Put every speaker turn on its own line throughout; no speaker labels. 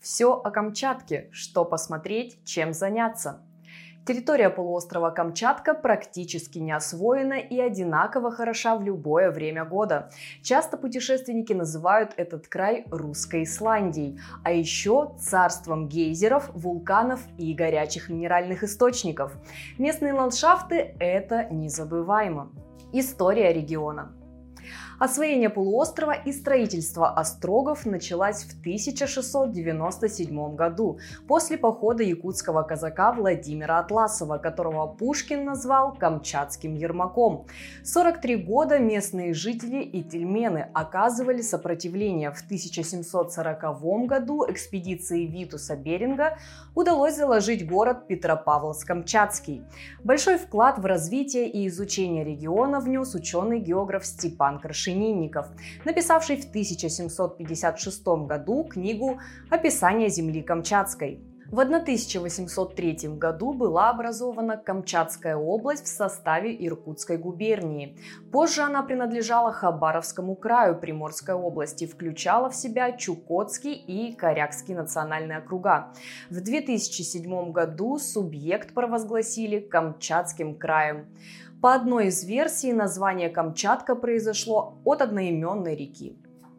Все о Камчатке, что посмотреть, чем заняться. Территория полуострова Камчатка практически не освоена и одинаково хороша в любое время года. Часто путешественники называют этот край русской Исландией, а еще царством гейзеров, вулканов и горячих минеральных источников. Местные ландшафты – это незабываемо. История региона – Освоение полуострова и строительство острогов началось в 1697 году после похода якутского казака Владимира Атласова, которого Пушкин назвал Камчатским Ермаком. 43 года местные жители и тельмены оказывали сопротивление. В 1740 году экспедиции Витуса Беринга удалось заложить город Петропавловск-Камчатский. Большой вклад в развитие и изучение региона внес ученый-географ Степан Крашенин Крашенинников, написавший в 1756 году книгу «Описание земли Камчатской». В 1803 году была образована Камчатская область в составе Иркутской губернии. Позже она принадлежала Хабаровскому краю Приморской области, включала в себя Чукотский и Корякский национальные округа. В 2007 году субъект провозгласили Камчатским краем. По одной из версий, название Камчатка произошло от одноименной реки.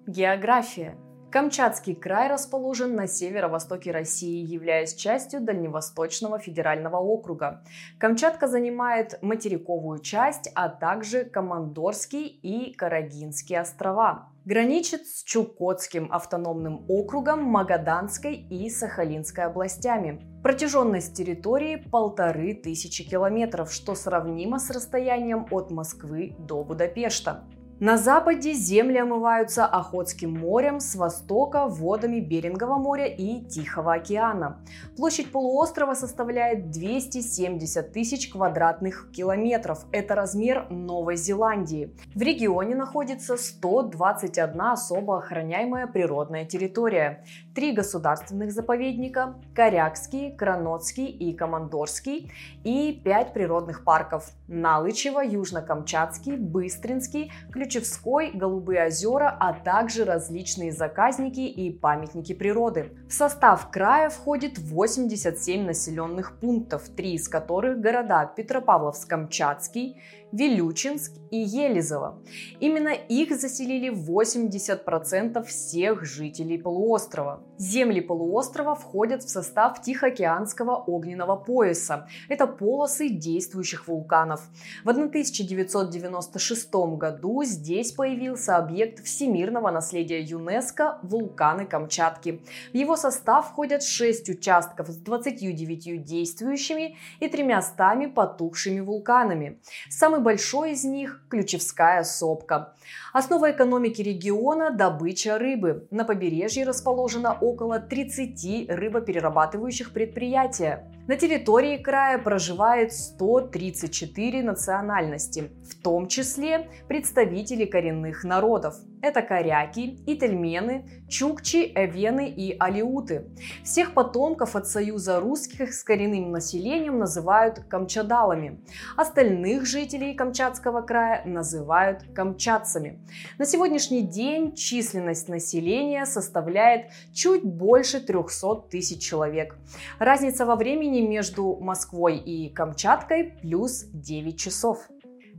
География. Камчатский край расположен на северо-востоке России, являясь частью Дальневосточного федерального округа. Камчатка занимает материковую часть, а также Командорский и Карагинские острова. Граничит с Чукотским автономным округом, Магаданской и Сахалинской областями. Протяженность территории полторы тысячи километров, что сравнимо с расстоянием от Москвы до Будапешта. На западе земли омываются Охотским морем, с востока – водами Берингового моря и Тихого океана. Площадь полуострова составляет 270 тысяч квадратных километров. Это размер Новой Зеландии. В регионе находится 121 особо охраняемая природная территория. Три государственных заповедника – Корякский, Кранотский и Командорский и пять природных парков – Налычево, Южно-Камчатский, Быстринский, Ключевской, Голубые озера, а также различные заказники и памятники природы. В состав края входит 87 населенных пунктов, три из которых города Петропавловск-Камчатский, Вилючинск и Елизово. Именно их заселили 80% всех жителей полуострова. Земли полуострова входят в состав Тихоокеанского огненного пояса. Это полосы действующих вулканов. В 1996 году здесь появился объект всемирного наследия ЮНЕСКО – вулканы Камчатки. В его состав входят 6 участков с 29 действующими и 300 потухшими вулканами. Самый большой из них – Ключевская сопка. Основа экономики региона – добыча рыбы. На побережье расположено около 30 рыбоперерабатывающих предприятий. На территории края проживает 134 национальности, в том числе представители коренных народов. Это коряки, ительмены, чукчи, эвены и алиуты. Всех потомков от союза русских с коренным населением называют камчадалами. Остальных жителей Камчатского края называют камчатцами. На сегодняшний день численность населения составляет чуть больше 300 тысяч человек. Разница во времени между Москвой и Камчаткой плюс 9 часов.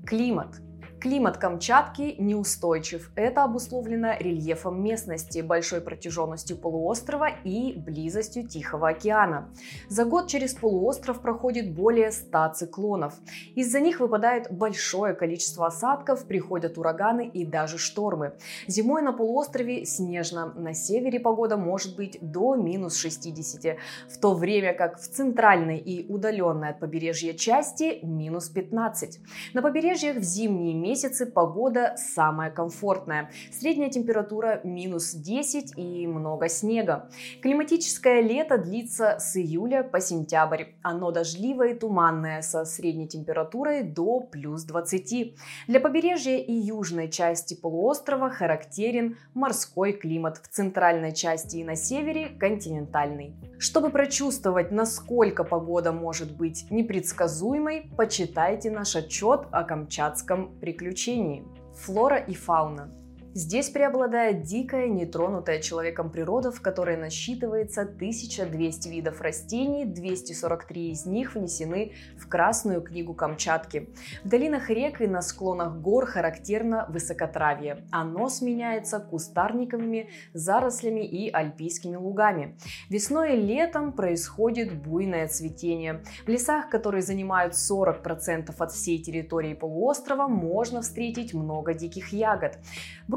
Климат – Климат Камчатки неустойчив. Это обусловлено рельефом местности, большой протяженностью полуострова и близостью Тихого океана. За год через полуостров проходит более 100 циклонов. Из-за них выпадает большое количество осадков, приходят ураганы и даже штормы. Зимой на полуострове снежно. На севере погода может быть до минус 60, в то время как в центральной и удаленной от побережья части минус 15. На побережьях в зимние месяцы погода самая комфортная. Средняя температура минус 10 и много снега. Климатическое лето длится с июля по сентябрь. Оно дождливое и туманное со средней температурой до плюс 20. Для побережья и южной части полуострова характерен морской климат. В центральной части и на севере континентальный. Чтобы прочувствовать, насколько погода может быть непредсказуемой, почитайте наш отчет о Камчатском приключении. Флора и фауна. Здесь преобладает дикая, нетронутая человеком природа, в которой насчитывается 1200 видов растений, 243 из них внесены в Красную книгу Камчатки. В долинах рек и на склонах гор характерно высокотравье. Оно сменяется кустарниковыми зарослями и альпийскими лугами. Весной и летом происходит буйное цветение. В лесах, которые занимают 40% от всей территории полуострова, можно встретить много диких ягод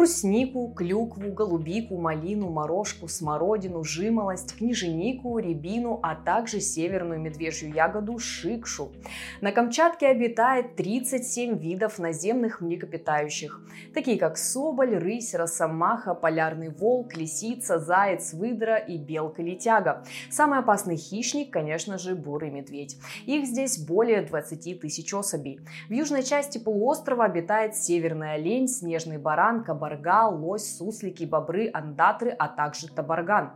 бруснику, клюкву, голубику, малину, морожку, смородину, жимолость, книженику, рябину, а также северную медвежью ягоду шикшу. На Камчатке обитает 37 видов наземных млекопитающих, такие как соболь, рысь, росомаха, полярный волк, лисица, заяц, выдра и белка-летяга. Самый опасный хищник, конечно же, бурый медведь. Их здесь более 20 тысяч особей. В южной части полуострова обитает северный олень, снежный баран, кабарга, карга, лось, суслики, бобры, андатры, а также табарган.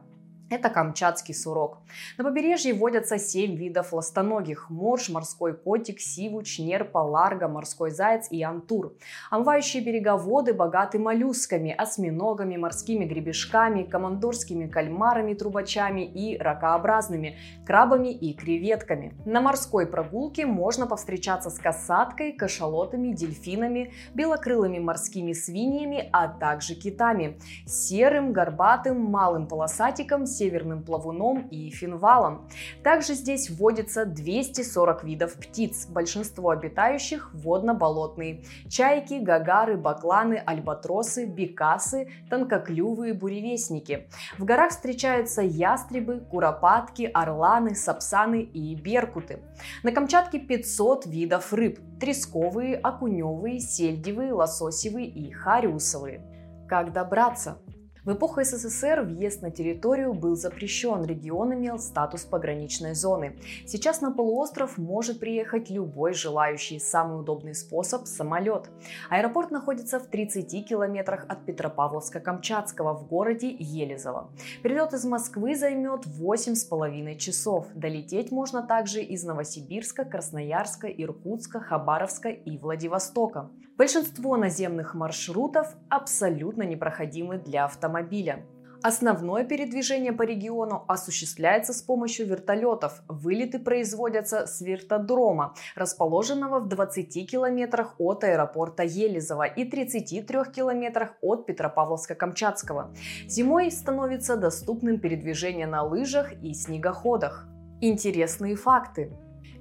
Это камчатский сурок. На побережье водятся 7 видов ластоногих – морж, морской котик, сивуч, нерпа, ларга, морской заяц и антур. Омывающие берега воды богаты моллюсками, осьминогами, морскими гребешками, командорскими кальмарами, трубачами и ракообразными, крабами и креветками. На морской прогулке можно повстречаться с касаткой, кашалотами, дельфинами, белокрылыми морскими свиньями, а также китами, серым, горбатым, малым полосатиком, северным плавуном и финвалом. Также здесь вводится 240 видов птиц, большинство обитающих водно-болотные. Чайки, гагары, бакланы, альбатросы, бекасы, тонкоклювые буревестники. В горах встречаются ястребы, куропатки, орланы, сапсаны и беркуты. На Камчатке 500 видов рыб – тресковые, окуневые, сельдевые, лососевые и хариусовые. Как добраться? В эпоху СССР въезд на территорию был запрещен, регион имел статус пограничной зоны. Сейчас на полуостров может приехать любой желающий. Самый удобный способ – самолет. Аэропорт находится в 30 километрах от Петропавловска-Камчатского в городе Елизово. Перелет из Москвы займет 8,5 часов. Долететь можно также из Новосибирска, Красноярска, Иркутска, Хабаровска и Владивостока. Большинство наземных маршрутов абсолютно непроходимы для автомобиля. Основное передвижение по региону осуществляется с помощью вертолетов. Вылеты производятся с вертодрома, расположенного в 20 километрах от аэропорта Елизово и 33 километрах от Петропавловска-Камчатского. Зимой становится доступным передвижение на лыжах и снегоходах. Интересные факты.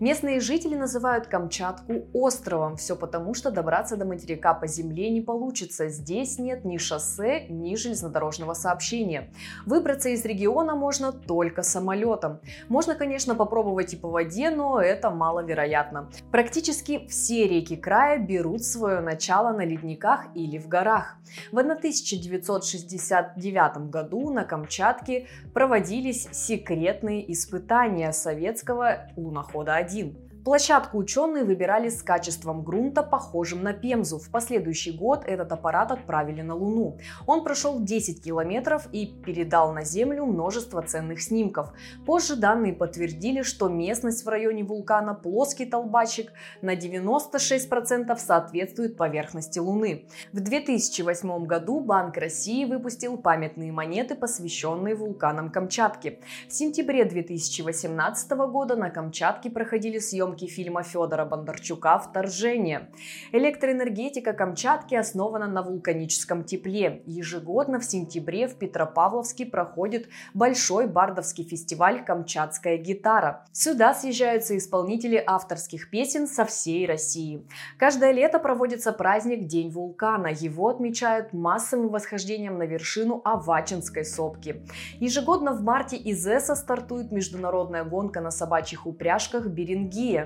Местные жители называют Камчатку островом. Все потому, что добраться до материка по земле не получится. Здесь нет ни шоссе, ни железнодорожного сообщения. Выбраться из региона можно только самолетом. Можно, конечно, попробовать и по воде, но это маловероятно. Практически все реки края берут свое начало на ледниках или в горах. В 1969 году на Камчатке проводились секретные испытания советского лунохода-1. один. Площадку ученые выбирали с качеством грунта, похожим на Пемзу. В последующий год этот аппарат отправили на Луну. Он прошел 10 километров и передал на Землю множество ценных снимков. Позже данные подтвердили, что местность в районе вулкана плоский толбачик на 96% соответствует поверхности Луны. В 2008 году Банк России выпустил памятные монеты, посвященные вулканам Камчатки. В сентябре 2018 года на Камчатке проходили съемки съемки фильма Федора Бондарчука «Вторжение». Электроэнергетика Камчатки основана на вулканическом тепле. Ежегодно в сентябре в Петропавловске проходит большой бардовский фестиваль «Камчатская гитара». Сюда съезжаются исполнители авторских песен со всей России. Каждое лето проводится праздник День вулкана. Его отмечают массовым восхождением на вершину Авачинской сопки. Ежегодно в марте из ЭСа стартует международная гонка на собачьих упряжках «Берингия»,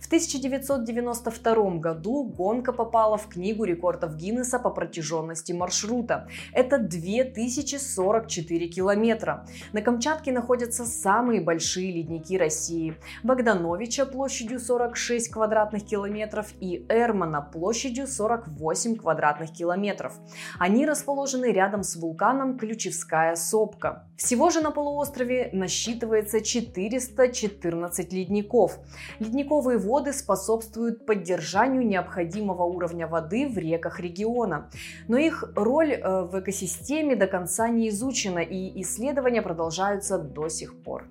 в 1992 году гонка попала в Книгу рекордов Гиннесса по протяженности маршрута. Это 2044 километра. На Камчатке находятся самые большие ледники России. Богдановича площадью 46 квадратных километров и Эрмана площадью 48 квадратных километров. Они расположены рядом с вулканом Ключевская сопка. Всего же на полуострове насчитывается 414 ледников. Ледниковые воды способствуют поддержанию необходимого уровня воды в реках региона. Но их роль э, в экосистеме до конца не изучена и исследования продолжаются до сих пор.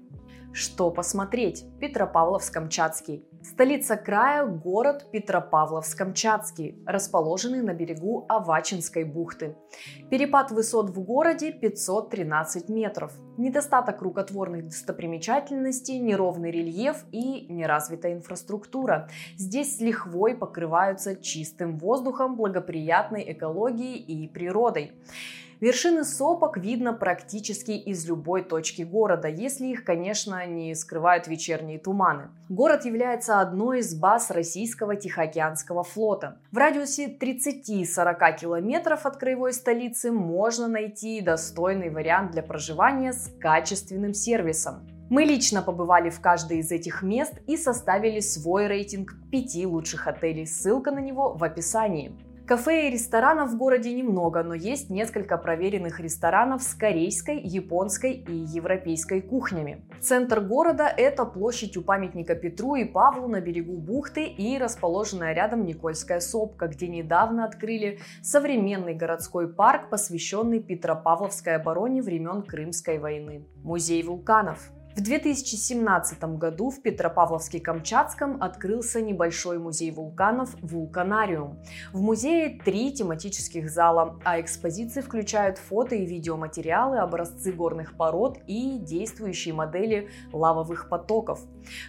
Что посмотреть? Петропавловск-Камчатский. Столица края – город Петропавловск-Камчатский, расположенный на берегу Авачинской бухты. Перепад высот в городе 513 метров. Недостаток рукотворных достопримечательностей, неровный рельеф и неразвитая инфраструктура. Здесь с лихвой покрываются чистым воздухом, благоприятной экологией и природой. Вершины сопок видно практически из любой точки города, если их, конечно, не скрывают вечерние туманы. Город является одной из баз российского Тихоокеанского флота. В радиусе 30-40 километров от краевой столицы можно найти достойный вариант для проживания с качественным сервисом. Мы лично побывали в каждой из этих мест и составили свой рейтинг пяти лучших отелей. Ссылка на него в описании. Кафе и ресторанов в городе немного, но есть несколько проверенных ресторанов с корейской, японской и европейской кухнями. Центр города – это площадь у памятника Петру и Павлу на берегу бухты и расположенная рядом Никольская сопка, где недавно открыли современный городской парк, посвященный Петропавловской обороне времен Крымской войны. Музей вулканов – в 2017 году в Петропавловске-Камчатском открылся небольшой музей вулканов «Вулканариум». В музее три тематических зала, а экспозиции включают фото и видеоматериалы, образцы горных пород и действующие модели лавовых потоков.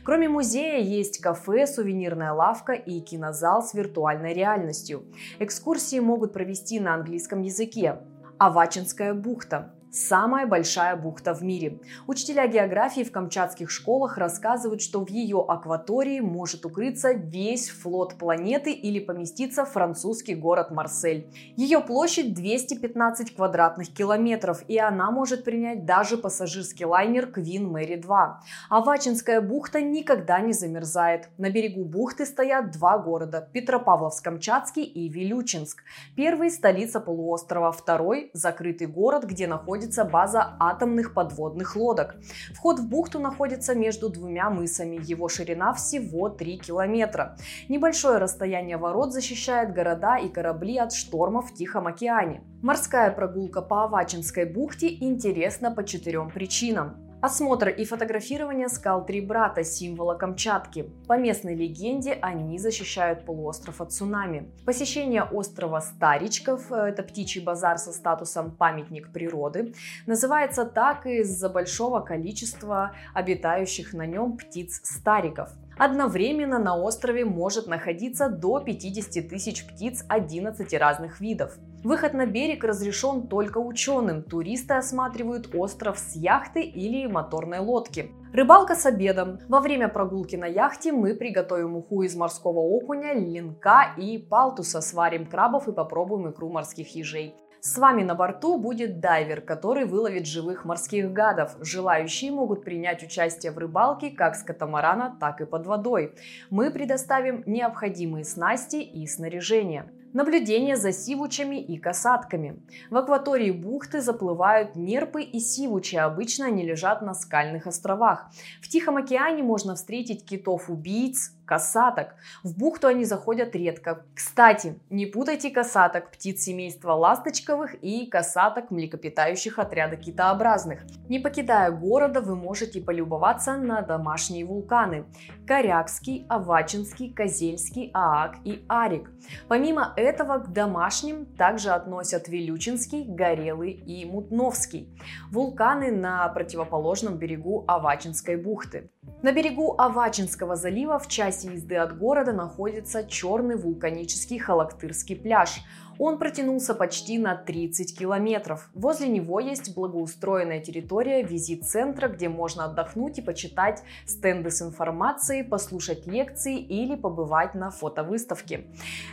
Кроме музея есть кафе, сувенирная лавка и кинозал с виртуальной реальностью. Экскурсии могут провести на английском языке. Авачинская бухта. Самая большая бухта в мире. Учителя географии в камчатских школах рассказывают, что в ее акватории может укрыться весь флот планеты или поместиться французский город Марсель. Ее площадь 215 квадратных километров, и она может принять даже пассажирский лайнер Queen Mary 2. Авачинская бухта никогда не замерзает. На берегу бухты стоят два города – Петропавловск-Камчатский и Вилючинск. Первый – столица полуострова, второй – закрытый город, где находится находится база атомных подводных лодок. Вход в бухту находится между двумя мысами. Его ширина всего 3 километра. Небольшое расстояние ворот защищает города и корабли от штормов в Тихом океане. Морская прогулка по Авачинской бухте интересна по четырем причинам. Осмотр и фотографирование скал Три Брата, символа Камчатки. По местной легенде, они защищают полуостров от цунами. Посещение острова Старичков, э, это птичий базар со статусом памятник природы, называется так из-за большого количества обитающих на нем птиц-стариков. Одновременно на острове может находиться до 50 тысяч птиц 11 разных видов. Выход на берег разрешен только ученым. Туристы осматривают остров с яхты или моторной лодки. Рыбалка с обедом. Во время прогулки на яхте мы приготовим уху из морского окуня, линка и палтуса, сварим крабов и попробуем икру морских ежей. С вами на борту будет дайвер, который выловит живых морских гадов. Желающие могут принять участие в рыбалке как с катамарана, так и под водой. Мы предоставим необходимые снасти и снаряжение. Наблюдение за сивучами и касатками. В акватории бухты заплывают нерпы и сивучи, обычно они лежат на скальных островах. В Тихом океане можно встретить китов-убийц, касаток. В бухту они заходят редко. Кстати, не путайте касаток птиц семейства ласточковых и касаток млекопитающих отряда китообразных. Не покидая города, вы можете полюбоваться на домашние вулканы. Корякский, Авачинский, Козельский, Аак и Арик. Помимо этого к домашним также относят Вилючинский, Горелый и Мутновский. Вулканы на противоположном берегу Авачинской бухты. На берегу Авачинского залива в часе езды от города находится черный вулканический Халактырский пляж. Он протянулся почти на 30 километров. Возле него есть благоустроенная территория визит-центра, где можно отдохнуть и почитать стенды с информацией, послушать лекции или побывать на фотовыставке.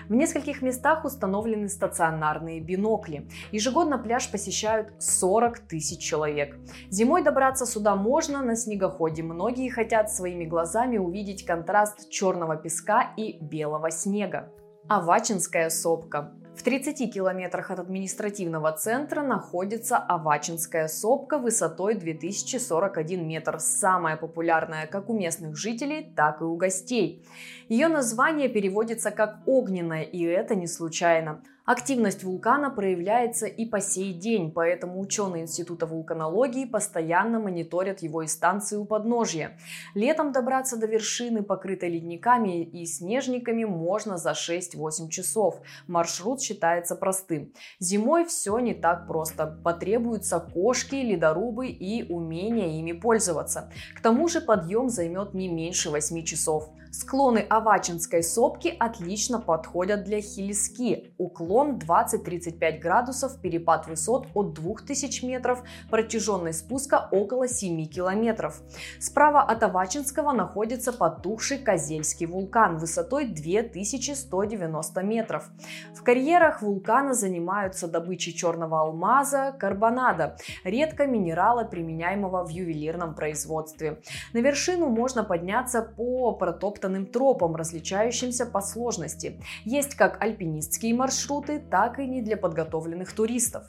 В нескольких местах установлены стационарные бинокли. Ежегодно пляж посещают 40 тысяч человек. Зимой добраться сюда можно на снегоходе. Многие хотят своими глазами увидеть контраст черного песка и белого снега. Авачинская сопка. В 30 километрах от административного центра находится Авачинская сопка высотой 2041 метр, самая популярная как у местных жителей, так и у гостей. Ее название переводится как «огненная», и это не случайно. Активность вулкана проявляется и по сей день, поэтому ученые Института вулканологии постоянно мониторят его и станции у подножья. Летом добраться до вершины, покрытой ледниками и снежниками, можно за 6-8 часов. Маршрут считается простым. Зимой все не так просто. Потребуются кошки, ледорубы и умение ими пользоваться. К тому же подъем займет не меньше 8 часов. Склоны Авачинской сопки отлично подходят для хилиски. Уклон 20-35 градусов, перепад высот от 2000 метров, протяженность спуска около 7 километров. Справа от Авачинского находится потухший Козельский вулкан высотой 2190 метров. В карьерах вулкана занимаются добычей черного алмаза, карбонада, редко минерала, применяемого в ювелирном производстве. На вершину можно подняться по протоптанным протоптанным тропам, различающимся по сложности. Есть как альпинистские маршруты, так и не для подготовленных туристов.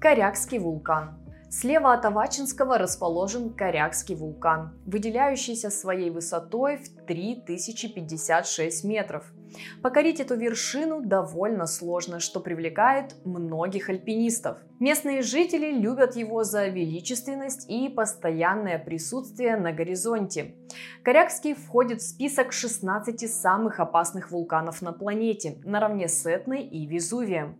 Корякский вулкан. Слева от Авачинского расположен Корякский вулкан, выделяющийся своей высотой в 3056 метров – Покорить эту вершину довольно сложно, что привлекает многих альпинистов. Местные жители любят его за величественность и постоянное присутствие на горизонте. Корякский входит в список 16 самых опасных вулканов на планете, наравне с Этной и Везувием.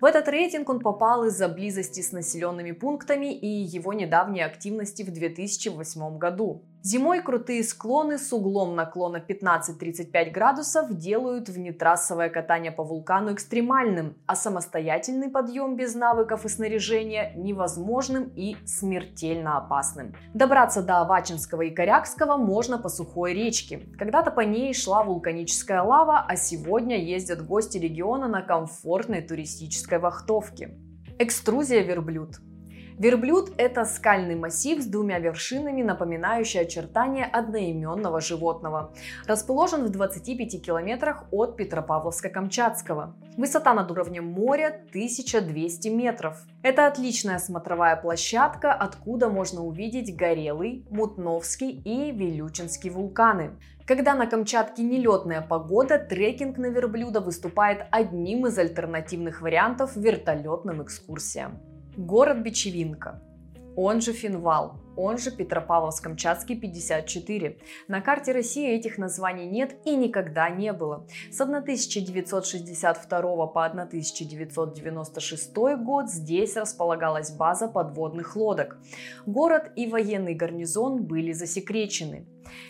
В этот рейтинг он попал из-за близости с населенными пунктами и его недавней активности в 2008 году. Зимой крутые склоны с углом наклона 15-35 градусов делают внетрассовое катание по вулкану экстремальным, а самостоятельный подъем без навыков и снаряжения невозможным и смертельно опасным. Добраться до Авачинского и Корякского можно по сухой речке. Когда-то по ней шла вулканическая лава, а сегодня ездят гости региона на комфортной туристической вахтовке. Экструзия верблюд – Верблюд – это скальный массив с двумя вершинами, напоминающий очертания одноименного животного. Расположен в 25 километрах от Петропавловска-Камчатского. Высота над уровнем моря 1200 метров. Это отличная смотровая площадка, откуда можно увидеть Горелый, Мутновский и Вилючинский вулканы. Когда на Камчатке нелетная погода, трекинг на верблюда выступает одним из альтернативных вариантов вертолетным экскурсиям. Город Бичевинка, он же Финвал, он же Петропавловск-Камчатский 54. На карте России этих названий нет и никогда не было. С 1962 по 1996 год здесь располагалась база подводных лодок. Город и военный гарнизон были засекречены.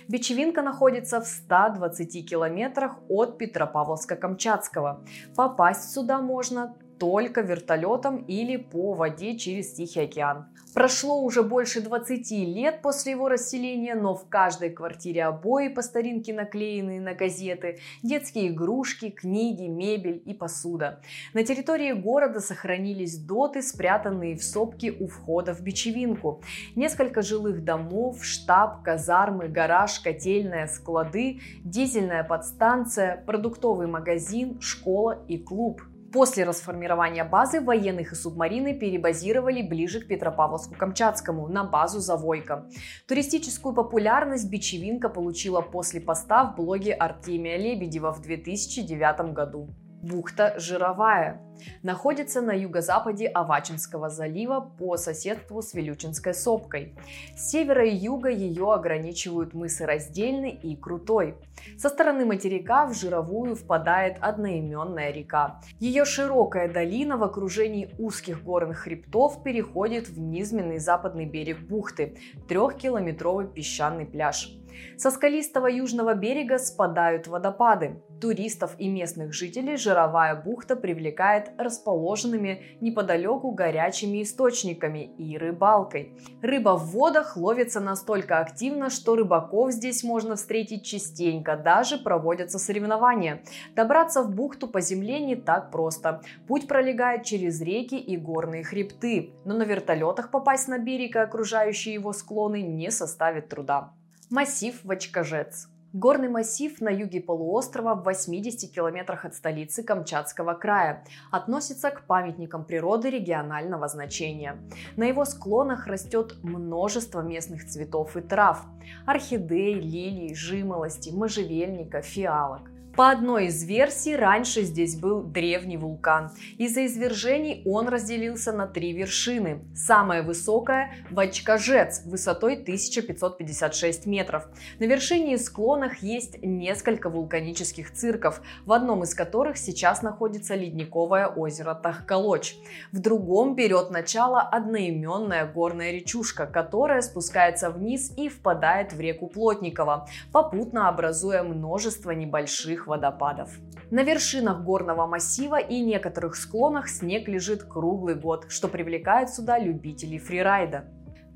Бичевинка находится в 120 километрах от Петропавловска-Камчатского. Попасть сюда можно только вертолетом или по воде через Тихий океан. Прошло уже больше 20 лет после его расселения, но в каждой квартире обои по старинке наклеенные на газеты, детские игрушки, книги, мебель и посуда. На территории города сохранились доты, спрятанные в сопке у входа в Бичевинку. Несколько жилых домов, штаб, казармы, гараж, котельная, склады, дизельная подстанция, продуктовый магазин, школа и клуб. После расформирования базы военных и субмарины перебазировали ближе к Петропавловску-Камчатскому на базу Завойка. Туристическую популярность Бичевинка получила после поста в блоге Артемия Лебедева в 2009 году. Бухта Жировая находится на юго-западе Авачинского залива по соседству с Вилючинской сопкой. С севера и юга ее ограничивают мысы Раздельный и Крутой. Со стороны материка в Жировую впадает одноименная река. Ее широкая долина в окружении узких горных хребтов переходит в низменный западный берег бухты – трехкилометровый песчаный пляж. Со скалистого южного берега спадают водопады. Туристов и местных жителей жировая бухта привлекает расположенными неподалеку горячими источниками и рыбалкой. Рыба в водах ловится настолько активно, что рыбаков здесь можно встретить частенько, даже проводятся соревнования. Добраться в бухту по земле не так просто. Путь пролегает через реки и горные хребты, но на вертолетах попасть на берег и окружающие его склоны не составит труда. Массив Вачкажец. Горный массив на юге полуострова в 80 километрах от столицы Камчатского края относится к памятникам природы регионального значения. На его склонах растет множество местных цветов и трав – орхидей, лилий, жимолости, можжевельника, фиалок. По одной из версий, раньше здесь был древний вулкан. Из-за извержений он разделился на три вершины. Самая высокая – Вачкажец, высотой 1556 метров. На вершине и склонах есть несколько вулканических цирков, в одном из которых сейчас находится ледниковое озеро Тахкалоч. В другом берет начало одноименная горная речушка, которая спускается вниз и впадает в реку Плотникова, попутно образуя множество небольших водопадов. На вершинах горного массива и некоторых склонах снег лежит круглый год, что привлекает сюда любителей фрирайда.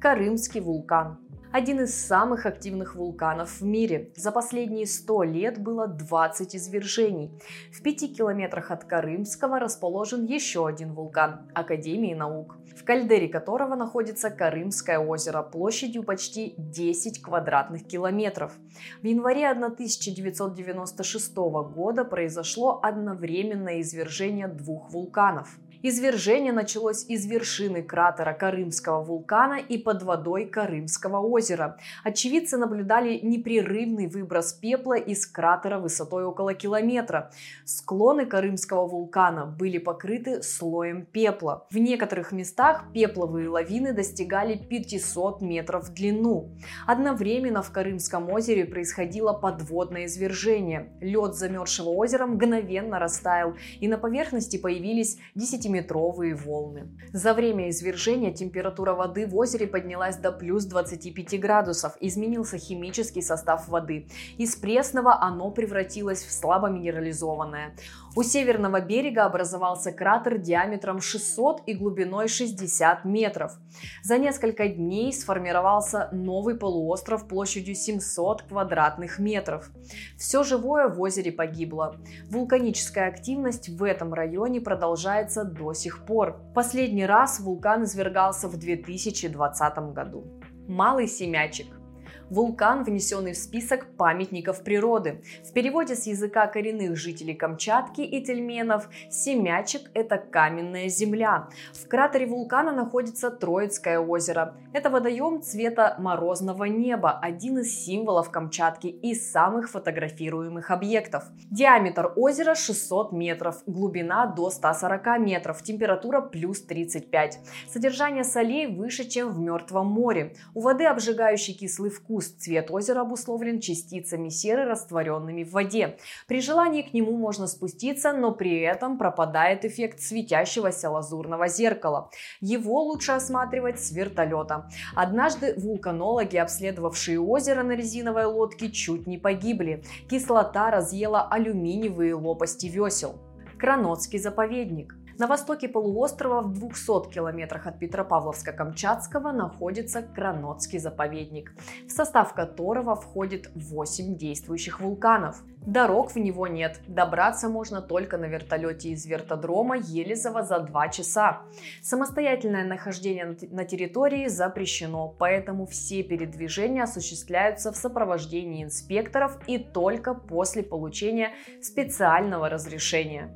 Карымский вулкан один из самых активных вулканов в мире. За последние 100 лет было 20 извержений. В 5 километрах от Карымского расположен еще один вулкан – Академии наук, в кальдере которого находится Карымское озеро площадью почти 10 квадратных километров. В январе 1996 года произошло одновременное извержение двух вулканов – Извержение началось из вершины кратера Карымского вулкана и под водой Карымского озера. Очевидцы наблюдали непрерывный выброс пепла из кратера высотой около километра. Склоны Карымского вулкана были покрыты слоем пепла. В некоторых местах пепловые лавины достигали 500 метров в длину. Одновременно в Карымском озере происходило подводное извержение. Лед замерзшего озера мгновенно растаял, и на поверхности появились 10 метровые волны. За время извержения температура воды в озере поднялась до плюс 25 градусов, изменился химический состав воды. Из пресного оно превратилось в слабо минерализованное. У северного берега образовался кратер диаметром 600 и глубиной 60 метров. За несколько дней сформировался новый полуостров площадью 700 квадратных метров. Все живое в озере погибло. Вулканическая активность в этом районе продолжается до сих пор. Последний раз вулкан извергался в 2020 году. Малый Семячек – вулкан, внесенный в список памятников природы. В переводе с языка коренных жителей Камчатки и тельменов Семячек – это каменная земля. В кратере вулкана находится Троицкое озеро. Это водоем цвета морозного неба, один из символов Камчатки и самых фотографируемых объектов. Диаметр озера 600 метров, глубина до 140 метров, температура плюс 35. Содержание солей выше, чем в Мертвом море. У воды обжигающий кислый вкус, Густ цвет озера обусловлен частицами серы, растворенными в воде. При желании к нему можно спуститься, но при этом пропадает эффект светящегося лазурного зеркала. Его лучше осматривать с вертолета. Однажды вулканологи, обследовавшие озеро на резиновой лодке, чуть не погибли. Кислота разъела алюминиевые лопасти весел. Кранотский заповедник. На востоке полуострова в 200 километрах от Петропавловска-Камчатского находится Кранотский заповедник, в состав которого входит 8 действующих вулканов. Дорог в него нет, добраться можно только на вертолете из вертодрома Елизово за 2 часа. Самостоятельное нахождение на территории запрещено, поэтому все передвижения осуществляются в сопровождении инспекторов и только после получения специального разрешения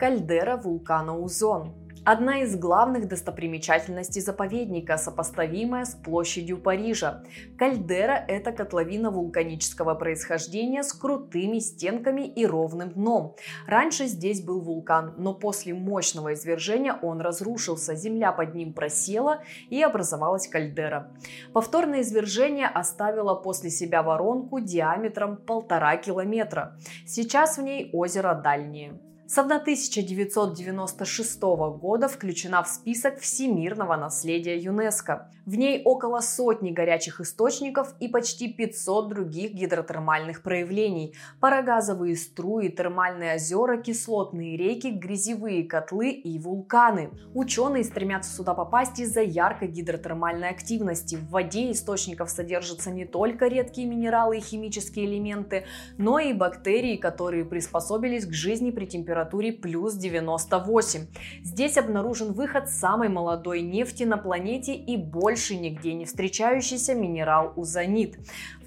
кальдера вулкана Узон. Одна из главных достопримечательностей заповедника, сопоставимая с площадью Парижа. Кальдера – это котловина вулканического происхождения с крутыми стенками и ровным дном. Раньше здесь был вулкан, но после мощного извержения он разрушился, земля под ним просела и образовалась кальдера. Повторное извержение оставило после себя воронку диаметром полтора километра. Сейчас в ней озеро Дальнее с 1996 года включена в список всемирного наследия ЮНЕСКо. В ней около сотни горячих источников и почти 500 других гидротермальных проявлений. Парогазовые струи, термальные озера, кислотные реки, грязевые котлы и вулканы. Ученые стремятся сюда попасть из-за яркой гидротермальной активности. В воде источников содержатся не только редкие минералы и химические элементы, но и бактерии, которые приспособились к жизни при температуре температуре плюс 98. Здесь обнаружен выход самой молодой нефти на планете и больше нигде не встречающийся минерал узонит.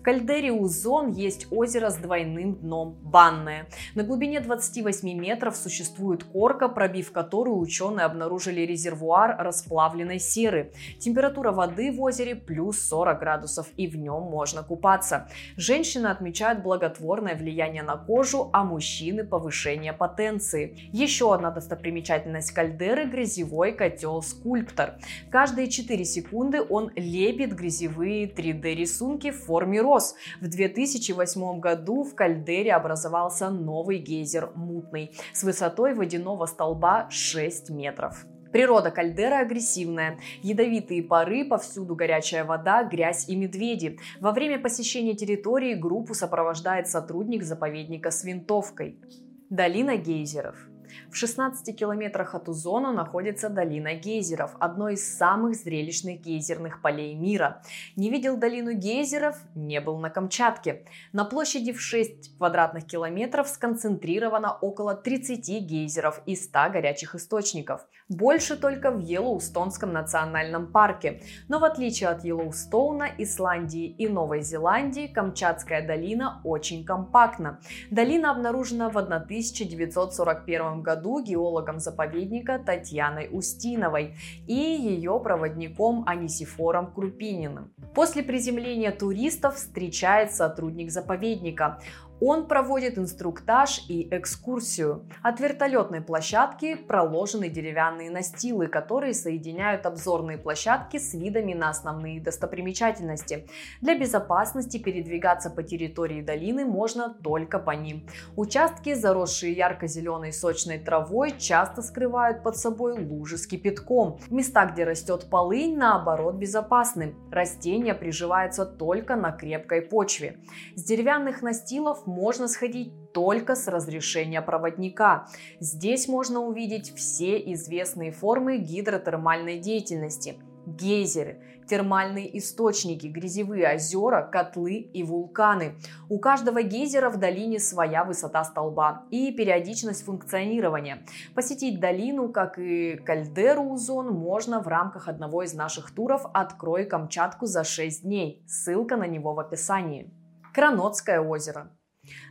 Кальдере Узон есть озеро с двойным дном – Банное. На глубине 28 метров существует корка, пробив которую ученые обнаружили резервуар расплавленной серы. Температура воды в озере плюс 40 градусов, и в нем можно купаться. Женщины отмечают благотворное влияние на кожу, а мужчины – повышение потенции. Еще одна достопримечательность кальдеры – грязевой котел-скульптор. Каждые 4 секунды он лепит грязевые 3D-рисунки в форме роз. В 2008 году в кальдере образовался новый гейзер Мутный с высотой водяного столба 6 метров. Природа кальдера агрессивная. Ядовитые пары, повсюду горячая вода, грязь и медведи. Во время посещения территории группу сопровождает сотрудник заповедника с винтовкой. Долина гейзеров – в 16 километрах от Узона находится долина гейзеров, одно из самых зрелищных гейзерных полей мира. Не видел долину гейзеров? Не был на Камчатке. На площади в 6 квадратных километров сконцентрировано около 30 гейзеров и 100 горячих источников. Больше только в Йеллоустонском национальном парке. Но в отличие от Йеллоустоуна, Исландии и Новой Зеландии, Камчатская долина очень компактна. Долина обнаружена в 1941 году геологом заповедника Татьяной Устиновой и ее проводником Анисифором Крупининым. После приземления туристов встречает сотрудник заповедника. Он проводит инструктаж и экскурсию. От вертолетной площадки проложены деревянные настилы, которые соединяют обзорные площадки с видами на основные достопримечательности. Для безопасности передвигаться по территории долины можно только по ним. Участки, заросшие ярко-зеленой сочной травой, часто скрывают под собой лужи с кипятком. Места, где растет полынь, наоборот, безопасны. Растения приживаются только на крепкой почве. С деревянных настилов можно сходить только с разрешения проводника. Здесь можно увидеть все известные формы гидротермальной деятельности – гейзеры, термальные источники, грязевые озера, котлы и вулканы. У каждого гейзера в долине своя высота столба и периодичность функционирования. Посетить долину, как и кальдеру Узон, можно в рамках одного из наших туров «Открой Камчатку за 6 дней». Ссылка на него в описании. Кранотское озеро.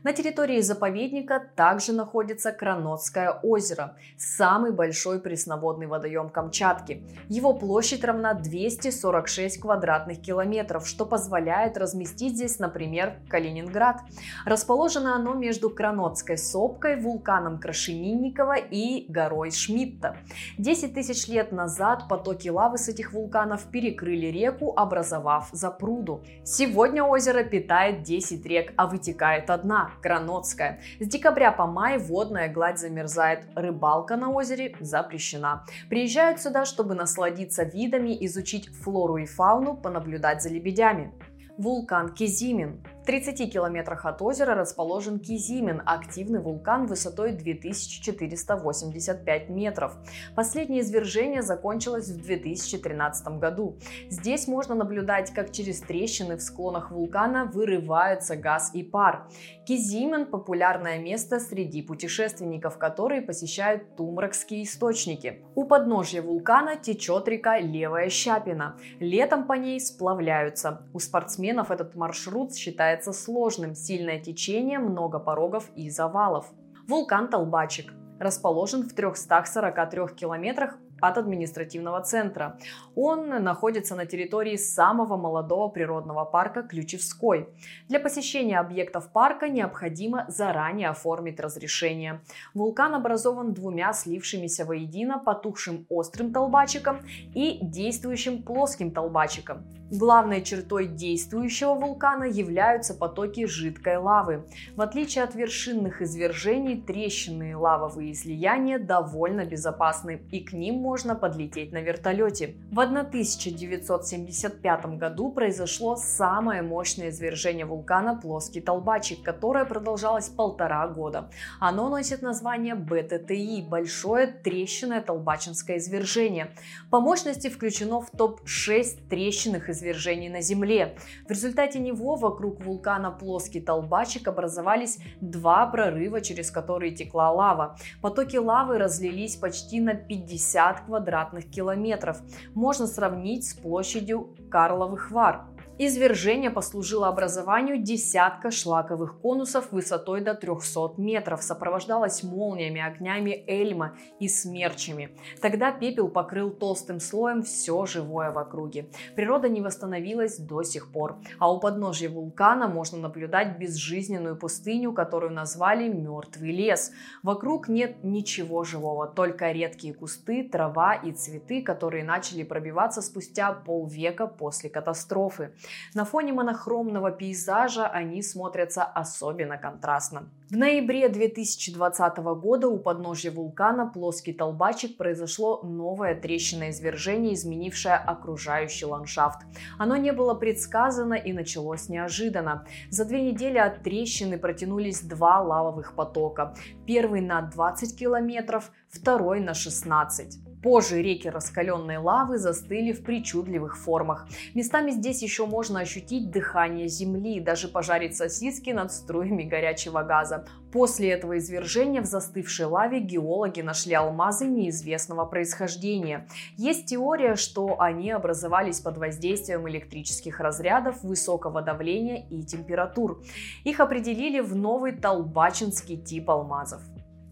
На территории заповедника также находится Кранотское озеро, самый большой пресноводный водоем Камчатки. Его площадь равна 246 квадратных километров, что позволяет разместить здесь, например, Калининград. Расположено оно между Кранотской сопкой, вулканом Крашенинникова и горой Шмидта. 10 тысяч лет назад потоки лавы с этих вулканов перекрыли реку, образовав запруду. Сегодня озеро питает 10 рек, а вытекает одна одна, Кранотская. С декабря по май водная гладь замерзает, рыбалка на озере запрещена. Приезжают сюда, чтобы насладиться видами, изучить флору и фауну, понаблюдать за лебедями. Вулкан Кизимин. В 30 километрах от озера расположен Кизимин, активный вулкан высотой 2485 метров. Последнее извержение закончилось в 2013 году. Здесь можно наблюдать, как через трещины в склонах вулкана вырываются газ и пар. Кизимин – популярное место среди путешественников, которые посещают тумракские источники. У подножья вулкана течет река Левая Щапина. Летом по ней сплавляются. У спортсменов этот маршрут считается является сложным, сильное течение, много порогов и завалов. Вулкан Толбачик расположен в 343 километрах от административного центра. Он находится на территории самого молодого природного парка Ключевской. Для посещения объектов парка необходимо заранее оформить разрешение. Вулкан образован двумя слившимися воедино потухшим острым толбачиком и действующим плоским толбачиком. Главной чертой действующего вулкана являются потоки жидкой лавы. В отличие от вершинных извержений, трещинные лавовые излияния довольно безопасны и к ним можно подлететь на вертолете. В 1975 году произошло самое мощное извержение вулкана Плоский Толбачик, которое продолжалось полтора года. Оно носит название БТТИ – Большое трещинное толбачинское извержение. По мощности включено в топ-6 трещинных извержений извержений на Земле. В результате него вокруг вулкана Плоский Толбачик образовались два прорыва, через которые текла лава. Потоки лавы разлились почти на 50 квадратных километров. Можно сравнить с площадью Карловых Вар. Извержение послужило образованию десятка шлаковых конусов высотой до 300 метров, сопровождалось молниями, огнями Эльма и смерчами. Тогда пепел покрыл толстым слоем все живое в округе. Природа не восстановилась до сих пор, а у подножья вулкана можно наблюдать безжизненную пустыню, которую назвали «мертвый лес». Вокруг нет ничего живого, только редкие кусты, трава и цветы, которые начали пробиваться спустя полвека после катастрофы. На фоне монохромного пейзажа они смотрятся особенно контрастно. В ноябре 2020 года у подножья вулкана Плоский Толбачик произошло новое трещинное извержение, изменившее окружающий ландшафт. Оно не было предсказано и началось неожиданно. За две недели от трещины протянулись два лавовых потока. Первый на 20 километров, второй на 16. Позже реки раскаленной лавы застыли в причудливых формах. Местами здесь еще можно ощутить дыхание земли, даже пожарить сосиски над струями горячего газа. После этого извержения в застывшей лаве геологи нашли алмазы неизвестного происхождения. Есть теория, что они образовались под воздействием электрических разрядов высокого давления и температур. Их определили в новый толбачинский тип алмазов.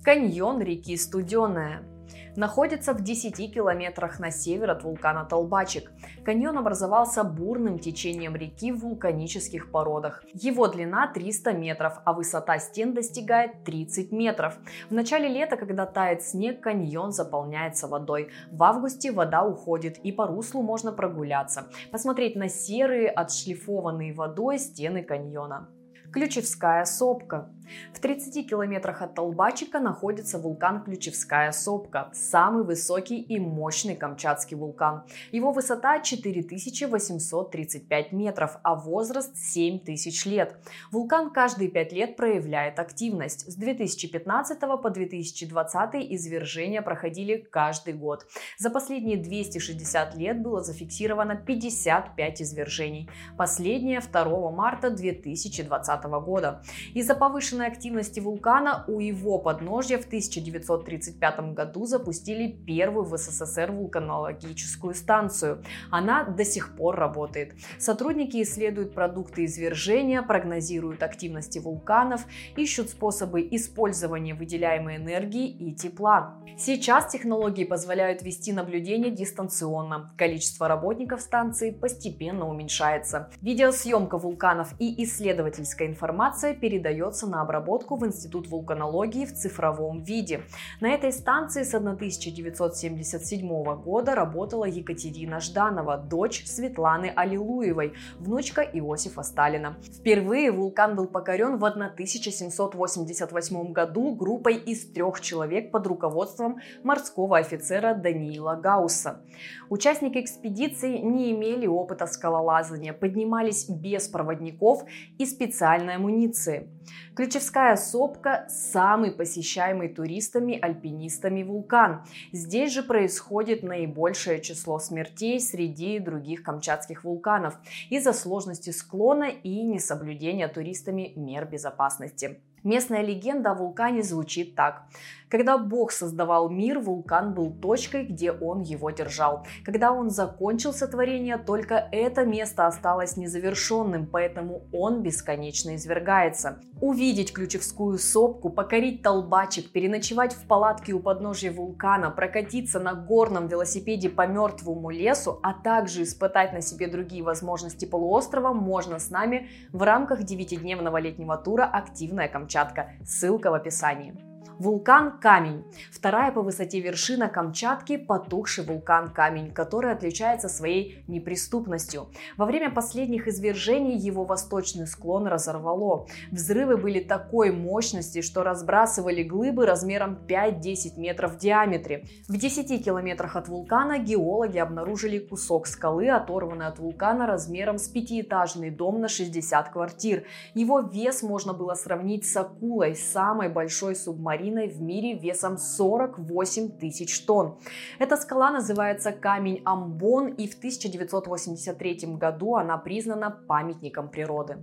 Каньон реки Студеная находится в 10 километрах на север от вулкана Толбачик. Каньон образовался бурным течением реки в вулканических породах. Его длина 300 метров, а высота стен достигает 30 метров. В начале лета, когда тает снег, каньон заполняется водой. В августе вода уходит, и по руслу можно прогуляться, посмотреть на серые, отшлифованные водой стены каньона. Ключевская сопка. В 30 километрах от Толбачика находится вулкан Ключевская сопка, самый высокий и мощный камчатский вулкан. Его высота 4835 метров, а возраст 7000 лет. Вулкан каждые 5 лет проявляет активность. С 2015 по 2020 извержения проходили каждый год. За последние 260 лет было зафиксировано 55 извержений. Последнее 2 марта 2020 2020 года. Из-за повышенной активности вулкана у его подножья в 1935 году запустили первую в СССР вулканологическую станцию. Она до сих пор работает. Сотрудники исследуют продукты извержения, прогнозируют активности вулканов, ищут способы использования выделяемой энергии и тепла. Сейчас технологии позволяют вести наблюдение дистанционно. Количество работников станции постепенно уменьшается. Видеосъемка вулканов и исследовательская информация передается на обработку в Институт вулканологии в цифровом виде. На этой станции с 1977 года работала Екатерина Жданова, дочь Светланы Аллилуевой, внучка Иосифа Сталина. Впервые вулкан был покорен в 1788 году группой из трех человек под руководством морского офицера Даниила Гаусса. Участники экспедиции не имели опыта скалолазания, поднимались без проводников и специально специальной амуниции. Ключевская сопка – самый посещаемый туристами-альпинистами вулкан. Здесь же происходит наибольшее число смертей среди других камчатских вулканов из-за сложности склона и несоблюдения туристами мер безопасности. Местная легенда о вулкане звучит так. Когда Бог создавал мир, вулкан был точкой, где он его держал. Когда он закончил сотворение, только это место осталось незавершенным, поэтому он бесконечно извергается. Увидеть Ключевскую сопку, покорить Толбачик, переночевать в палатке у подножия вулкана, прокатиться на горном велосипеде по мертвому лесу, а также испытать на себе другие возможности полуострова можно с нами в рамках 9-дневного летнего тура «Активная Камчатка». Ссылка в описании. Вулкан Камень. Вторая по высоте вершина Камчатки – потухший вулкан Камень, который отличается своей неприступностью. Во время последних извержений его восточный склон разорвало. Взрывы были такой мощности, что разбрасывали глыбы размером 5-10 метров в диаметре. В 10 километрах от вулкана геологи обнаружили кусок скалы, оторванный от вулкана размером с пятиэтажный дом на 60 квартир. Его вес можно было сравнить с акулой, самой большой субмариной глиной в мире весом 48 тысяч тонн. Эта скала называется камень Амбон и в 1983 году она признана памятником природы.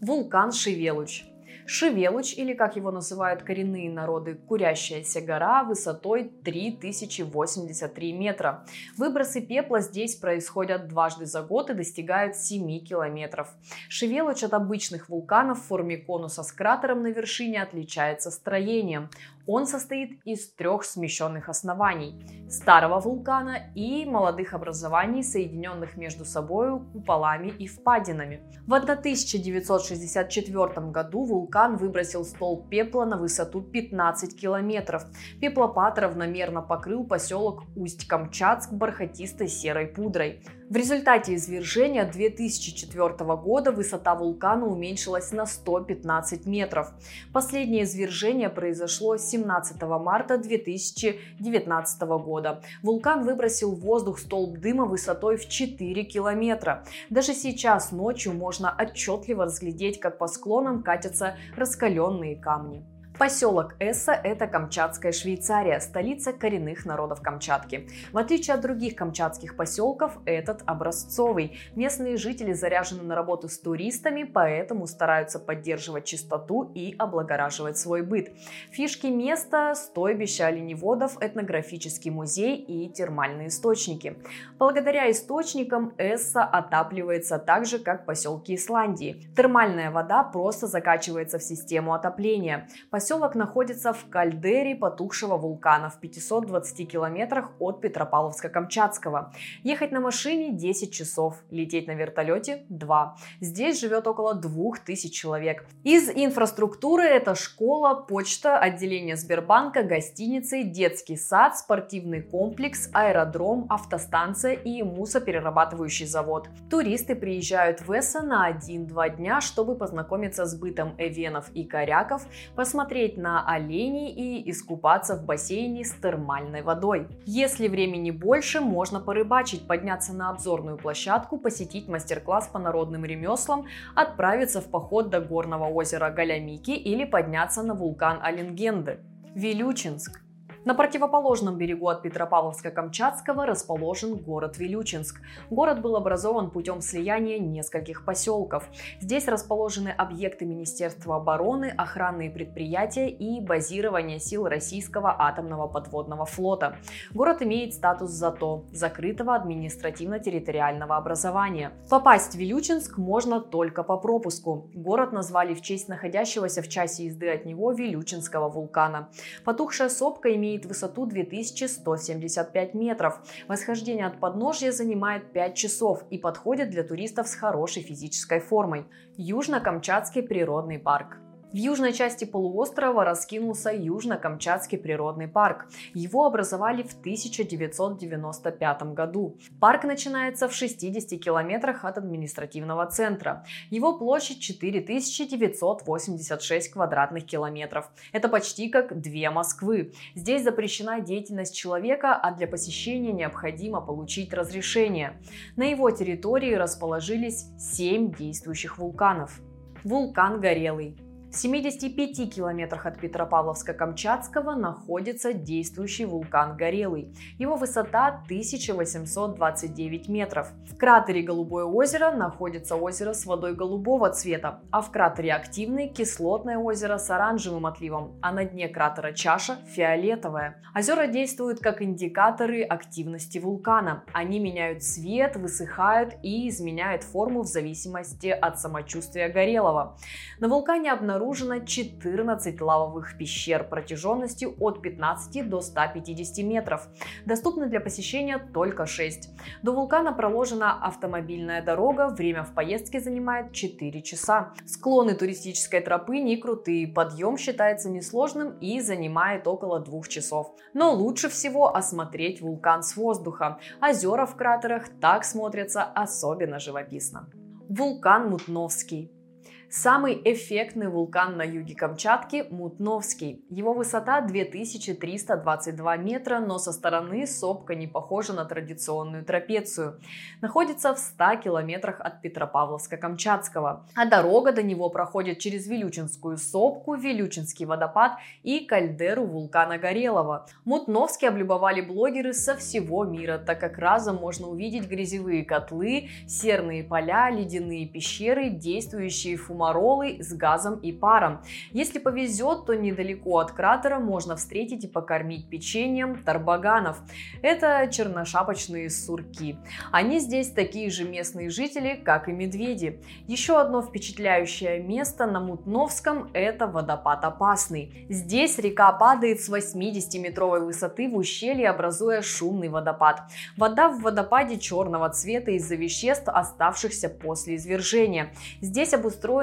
Вулкан Шевелуч. Шевелуч, или как его называют коренные народы, Курящаяся гора высотой 3083 метра. Выбросы пепла здесь происходят дважды за год и достигают 7 километров. Шевелуч от обычных вулканов в форме конуса с кратером на вершине отличается строением. Он состоит из трех смещенных оснований – старого вулкана и молодых образований, соединенных между собой куполами и впадинами. В 1964 году вулкан выбросил столб пепла на высоту 15 километров. Пеплопад равномерно покрыл поселок Усть-Камчатск бархатистой серой пудрой. В результате извержения 2004 года высота вулкана уменьшилась на 115 метров. Последнее извержение произошло 17 марта 2019 года. Вулкан выбросил в воздух столб дыма высотой в 4 километра. Даже сейчас ночью можно отчетливо разглядеть, как по склонам катятся раскаленные камни. Поселок Эсса – это Камчатская Швейцария, столица коренных народов Камчатки. В отличие от других камчатских поселков, этот образцовый. Местные жители заряжены на работу с туристами, поэтому стараются поддерживать чистоту и облагораживать свой быт. Фишки места – стойбище оленеводов, этнографический музей и термальные источники. Благодаря источникам Эсса отапливается так же, как поселки Исландии. Термальная вода просто закачивается в систему отопления. Поселок находится в кальдере потухшего вулкана в 520 километрах от Петропавловска-Камчатского. Ехать на машине 10 часов, лететь на вертолете 2. Здесь живет около 2000 человек. Из инфраструктуры это школа, почта, отделение Сбербанка, гостиницы, детский сад, спортивный комплекс, аэродром, автостанция и мусоперерабатывающий завод. Туристы приезжают в Эсса на 1-2 дня, чтобы познакомиться с бытом эвенов и коряков, посмотреть посмотреть на оленей и искупаться в бассейне с термальной водой. Если времени больше, можно порыбачить, подняться на обзорную площадку, посетить мастер-класс по народным ремеслам, отправиться в поход до горного озера Галямики или подняться на вулкан Оленгенды. Вилючинск. На противоположном берегу от Петропавловска-Камчатского расположен город Вилючинск. Город был образован путем слияния нескольких поселков. Здесь расположены объекты Министерства обороны, охранные предприятия и базирование сил российского атомного подводного флота. Город имеет статус ЗАТО – закрытого административно-территориального образования. Попасть в Вилючинск можно только по пропуску. Город назвали в честь находящегося в часе езды от него Вилючинского вулкана. Потухшая сопка имеет имеет высоту 2175 метров. Восхождение от подножья занимает 5 часов и подходит для туристов с хорошей физической формой. Южно-Камчатский природный парк. В южной части полуострова раскинулся Южно-Камчатский природный парк. Его образовали в 1995 году. Парк начинается в 60 километрах от административного центра. Его площадь 4986 квадратных километров. Это почти как две Москвы. Здесь запрещена деятельность человека, а для посещения необходимо получить разрешение. На его территории расположились 7 действующих вулканов. Вулкан Горелый, в 75 километрах от Петропавловска-Камчатского находится действующий вулкан Горелый. Его высота 1829 метров. В кратере Голубое озеро находится озеро с водой голубого цвета, а в кратере Активный кислотное озеро с оранжевым отливом, а на дне кратера Чаша фиолетовая. Озера действуют как индикаторы активности вулкана. Они меняют цвет, высыхают и изменяют форму в зависимости от самочувствия Горелого. На вулкане обнаружено обнаружено 14 лавовых пещер протяженностью от 15 до 150 метров. Доступны для посещения только 6. До вулкана проложена автомобильная дорога, время в поездке занимает 4 часа. Склоны туристической тропы не крутые, подъем считается несложным и занимает около 2 часов. Но лучше всего осмотреть вулкан с воздуха. Озера в кратерах так смотрятся особенно живописно. Вулкан Мутновский. Самый эффектный вулкан на юге Камчатки – Мутновский. Его высота 2322 метра, но со стороны сопка не похожа на традиционную трапецию. Находится в 100 километрах от Петропавловска-Камчатского, а дорога до него проходит через Вилючинскую сопку, Вилючинский водопад и кальдеру вулкана Горелого. Мутновский облюбовали блогеры со всего мира, так как разом можно увидеть грязевые котлы, серные поля, ледяные пещеры, действующие фумагенные фумаролы с газом и паром. Если повезет, то недалеко от кратера можно встретить и покормить печеньем тарбаганов. Это черношапочные сурки. Они здесь такие же местные жители, как и медведи. Еще одно впечатляющее место на Мутновском – это водопад Опасный. Здесь река падает с 80-метровой высоты в ущелье, образуя шумный водопад. Вода в водопаде черного цвета из-за веществ, оставшихся после извержения. Здесь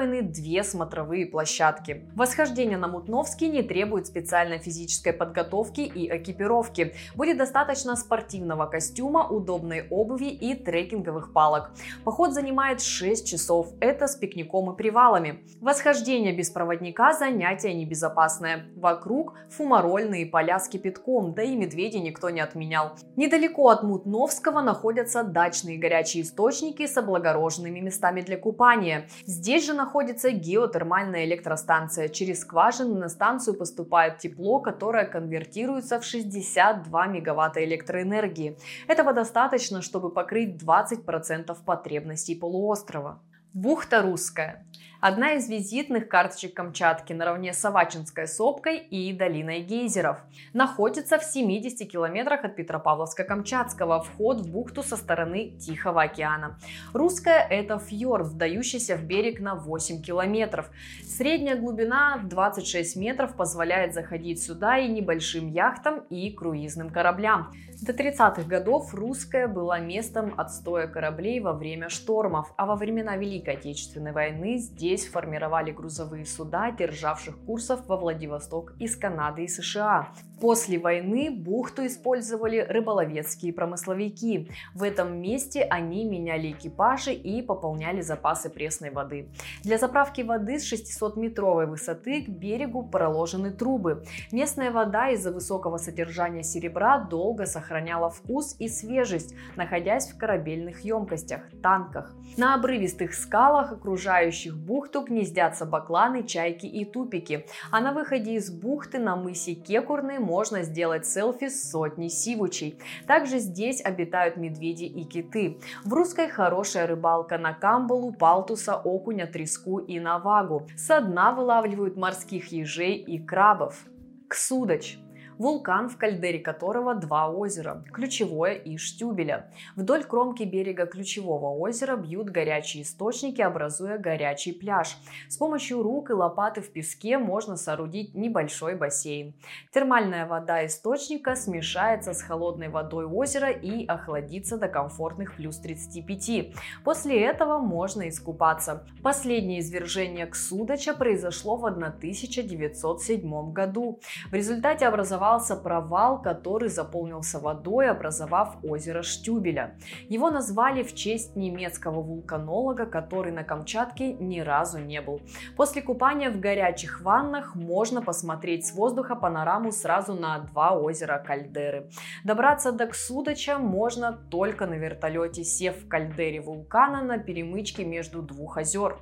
обустроены две смотровые площадки. Восхождение на Мутновский не требует специальной физической подготовки и экипировки. Будет достаточно спортивного костюма, удобной обуви и трекинговых палок. Поход занимает 6 часов. Это с пикником и привалами. Восхождение без проводника занятие небезопасное. Вокруг фумарольные поля с кипятком, да и медведи никто не отменял. Недалеко от Мутновского находятся дачные горячие источники с облагороженными местами для купания. Здесь же находится геотермальная электростанция. Через скважины на станцию поступает тепло, которое конвертируется в 62 мегаватта электроэнергии. Этого достаточно, чтобы покрыть 20% потребностей полуострова. Бухта Русская одна из визитных карточек Камчатки наравне с Авачинской сопкой и долиной гейзеров. Находится в 70 километрах от Петропавловска-Камчатского, вход в бухту со стороны Тихого океана. Русская – это фьорд, вдающийся в берег на 8 километров. Средняя глубина в 26 метров позволяет заходить сюда и небольшим яхтам и круизным кораблям. До 30-х годов Русская была местом отстоя кораблей во время штормов, а во времена Великой Отечественной войны здесь формировали грузовые суда, державших курсов во Владивосток из Канады и США. После войны бухту использовали рыболовецкие промысловики. В этом месте они меняли экипажи и пополняли запасы пресной воды. Для заправки воды с 600-метровой высоты к берегу проложены трубы. Местная вода из-за высокого содержания серебра долго сохраняла вкус и свежесть, находясь в корабельных емкостях, танках. На обрывистых скалах, окружающих бухту, гнездятся бакланы, чайки и тупики, а на выходе из бухты на мысе Кекурный можно сделать селфи с сотней сивучей. Также здесь обитают медведи и киты. В русской хорошая рыбалка на камбалу, палтуса, окуня, треску и навагу. Со дна вылавливают морских ежей и крабов. Ксудач вулкан, в кальдере которого два озера – Ключевое и Штюбеля. Вдоль кромки берега Ключевого озера бьют горячие источники, образуя горячий пляж. С помощью рук и лопаты в песке можно соорудить небольшой бассейн. Термальная вода источника смешается с холодной водой озера и охладится до комфортных плюс 35. После этого можно искупаться. Последнее извержение Ксудача произошло в 1907 году. В результате образовался образовался провал, который заполнился водой, образовав озеро Штюбеля. Его назвали в честь немецкого вулканолога, который на Камчатке ни разу не был. После купания в горячих ваннах можно посмотреть с воздуха панораму сразу на два озера Кальдеры. Добраться до Ксудача можно только на вертолете, сев в кальдере вулкана на перемычке между двух озер.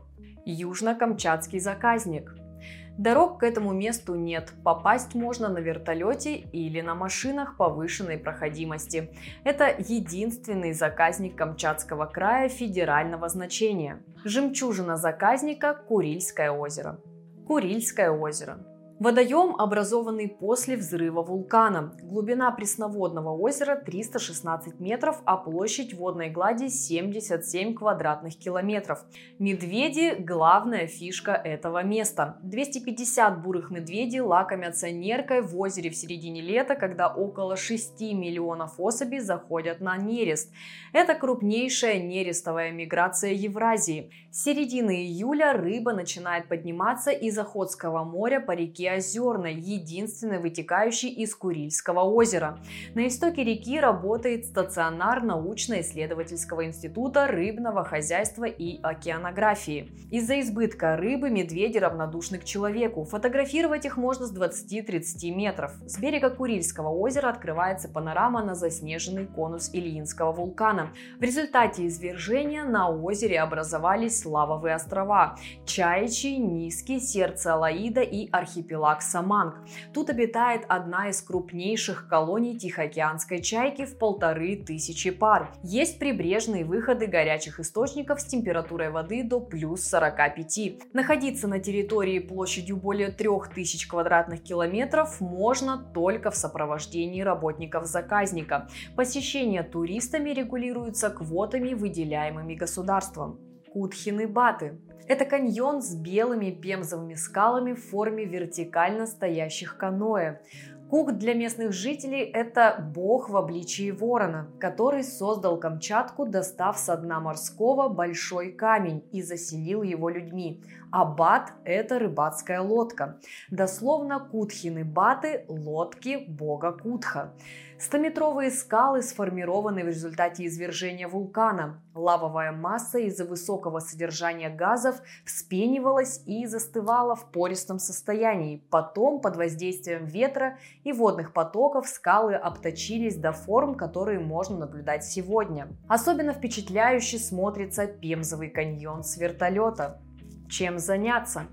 Южно-Камчатский заказник. Дорог к этому месту нет. Попасть можно на вертолете или на машинах повышенной проходимости. Это единственный заказник Камчатского края федерального значения. Жемчужина заказника – Курильское озеро. Курильское озеро. Водоем, образованный после взрыва вулкана. Глубина пресноводного озера 316 метров, а площадь водной глади 77 квадратных километров. Медведи – главная фишка этого места. 250 бурых медведей лакомятся неркой в озере в середине лета, когда около 6 миллионов особей заходят на нерест. Это крупнейшая нерестовая миграция Евразии. С середины июля рыба начинает подниматься из Охотского моря по реке Озерной, единственной вытекающей из Курильского озера. На истоке реки работает стационар научно-исследовательского института рыбного хозяйства и океанографии. Из-за избытка рыбы медведи равнодушны к человеку. Фотографировать их можно с 20-30 метров. С берега Курильского озера открывается панорама на заснеженный конус Ильинского вулкана. В результате извержения на озере образовались лавовые острова – Чайчи, Низкий, Сердце Алаида и архипелаг архипелаг Саманг. Тут обитает одна из крупнейших колоний Тихоокеанской чайки в полторы тысячи пар. Есть прибрежные выходы горячих источников с температурой воды до плюс 45. Находиться на территории площадью более 3000 квадратных километров можно только в сопровождении работников заказника. Посещение туристами регулируется квотами, выделяемыми государством. Кутхины Баты. Это каньон с белыми пемзовыми скалами в форме вертикально стоящих каноэ. Кук для местных жителей – это бог в обличии ворона, который создал Камчатку, достав с дна морского большой камень и заселил его людьми. А бат – это рыбацкая лодка. Дословно Кутхины баты – лодки бога Кутха. Стометровые скалы сформированы в результате извержения вулкана. Лавовая масса из-за высокого содержания газов вспенивалась и застывала в пористом состоянии. Потом, под воздействием ветра и водных потоков, скалы обточились до форм, которые можно наблюдать сегодня. Особенно впечатляюще смотрится Пемзовый каньон с вертолета. Чем заняться?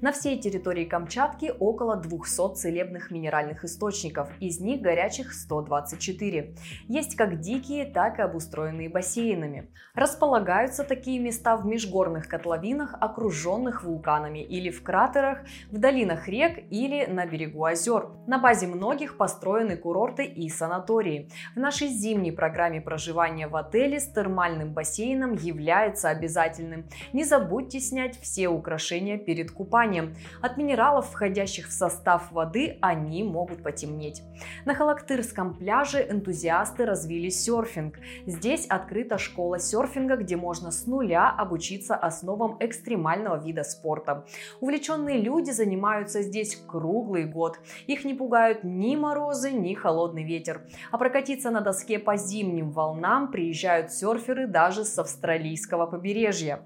На всей территории Камчатки около 200 целебных минеральных источников, из них горячих 124. Есть как дикие, так и обустроенные бассейнами. Располагаются такие места в межгорных котловинах, окруженных вулканами, или в кратерах, в долинах рек или на берегу озер. На базе многих построены курорты и санатории. В нашей зимней программе проживания в отеле с термальным бассейном является обязательным. Не забудьте снять все украшения перед купанием купанием. От минералов, входящих в состав воды, они могут потемнеть. На Халактырском пляже энтузиасты развили серфинг. Здесь открыта школа серфинга, где можно с нуля обучиться основам экстремального вида спорта. Увлеченные люди занимаются здесь круглый год. Их не пугают ни морозы, ни холодный ветер. А прокатиться на доске по зимним волнам приезжают серферы даже с австралийского побережья.